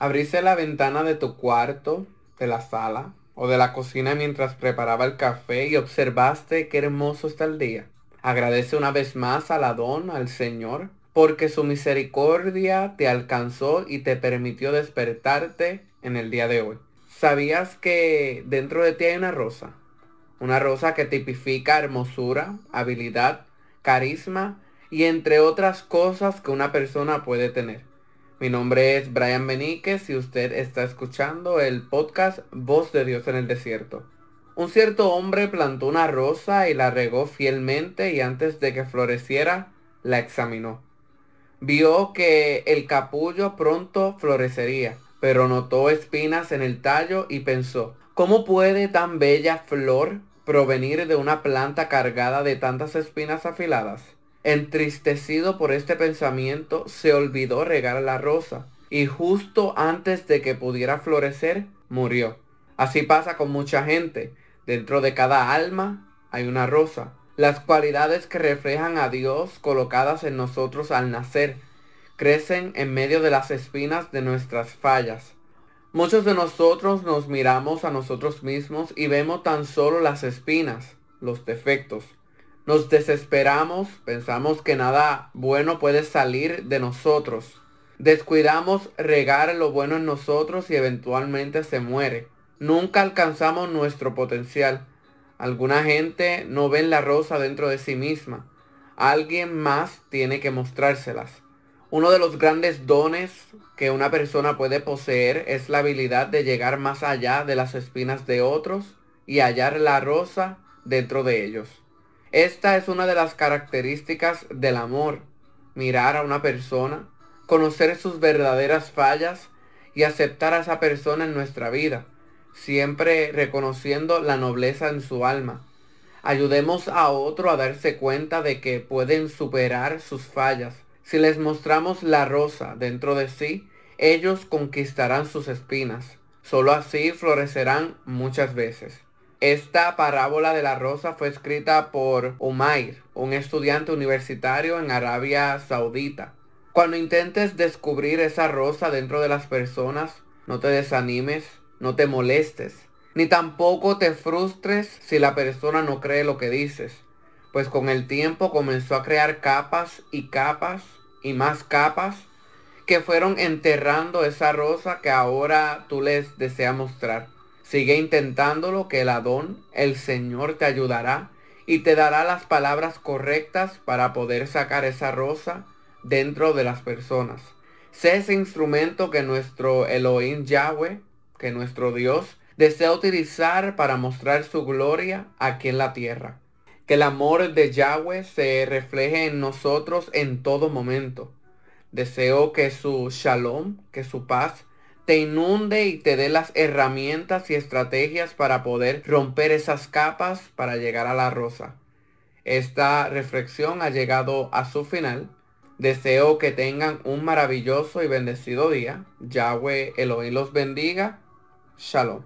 Abriste la ventana de tu cuarto, de la sala o de la cocina mientras preparaba el café y observaste qué hermoso está el día. Agradece una vez más al Adón, al Señor, porque su misericordia te alcanzó y te permitió despertarte en el día de hoy. ¿Sabías que dentro de ti hay una rosa? Una rosa que tipifica hermosura, habilidad, carisma y entre otras cosas que una persona puede tener. Mi nombre es Brian Beníquez y usted está escuchando el podcast Voz de Dios en el Desierto. Un cierto hombre plantó una rosa y la regó fielmente y antes de que floreciera, la examinó. Vio que el capullo pronto florecería, pero notó espinas en el tallo y pensó, ¿cómo puede tan bella flor provenir de una planta cargada de tantas espinas afiladas? Entristecido por este pensamiento, se olvidó regar la rosa y justo antes de que pudiera florecer, murió. Así pasa con mucha gente. Dentro de cada alma hay una rosa. Las cualidades que reflejan a Dios colocadas en nosotros al nacer crecen en medio de las espinas de nuestras fallas. Muchos de nosotros nos miramos a nosotros mismos y vemos tan solo las espinas, los defectos. Nos desesperamos, pensamos que nada bueno puede salir de nosotros. Descuidamos regar lo bueno en nosotros y eventualmente se muere. Nunca alcanzamos nuestro potencial. Alguna gente no ve la rosa dentro de sí misma. Alguien más tiene que mostrárselas. Uno de los grandes dones que una persona puede poseer es la habilidad de llegar más allá de las espinas de otros y hallar la rosa dentro de ellos. Esta es una de las características del amor. Mirar a una persona, conocer sus verdaderas fallas y aceptar a esa persona en nuestra vida, siempre reconociendo la nobleza en su alma. Ayudemos a otro a darse cuenta de que pueden superar sus fallas. Si les mostramos la rosa dentro de sí, ellos conquistarán sus espinas. Solo así florecerán muchas veces. Esta parábola de la rosa fue escrita por Umair, un estudiante universitario en Arabia Saudita. Cuando intentes descubrir esa rosa dentro de las personas, no te desanimes, no te molestes, ni tampoco te frustres si la persona no cree lo que dices, pues con el tiempo comenzó a crear capas y capas y más capas que fueron enterrando esa rosa que ahora tú les deseas mostrar. Sigue intentándolo que el Adón, el Señor, te ayudará y te dará las palabras correctas para poder sacar esa rosa dentro de las personas. Sé ese instrumento que nuestro Elohim Yahweh, que nuestro Dios, desea utilizar para mostrar su gloria aquí en la tierra. Que el amor de Yahweh se refleje en nosotros en todo momento. Deseo que su shalom, que su paz, te inunde y te dé las herramientas y estrategias para poder romper esas capas para llegar a la rosa. Esta reflexión ha llegado a su final. Deseo que tengan un maravilloso y bendecido día. Yahweh Elohim los bendiga. Shalom.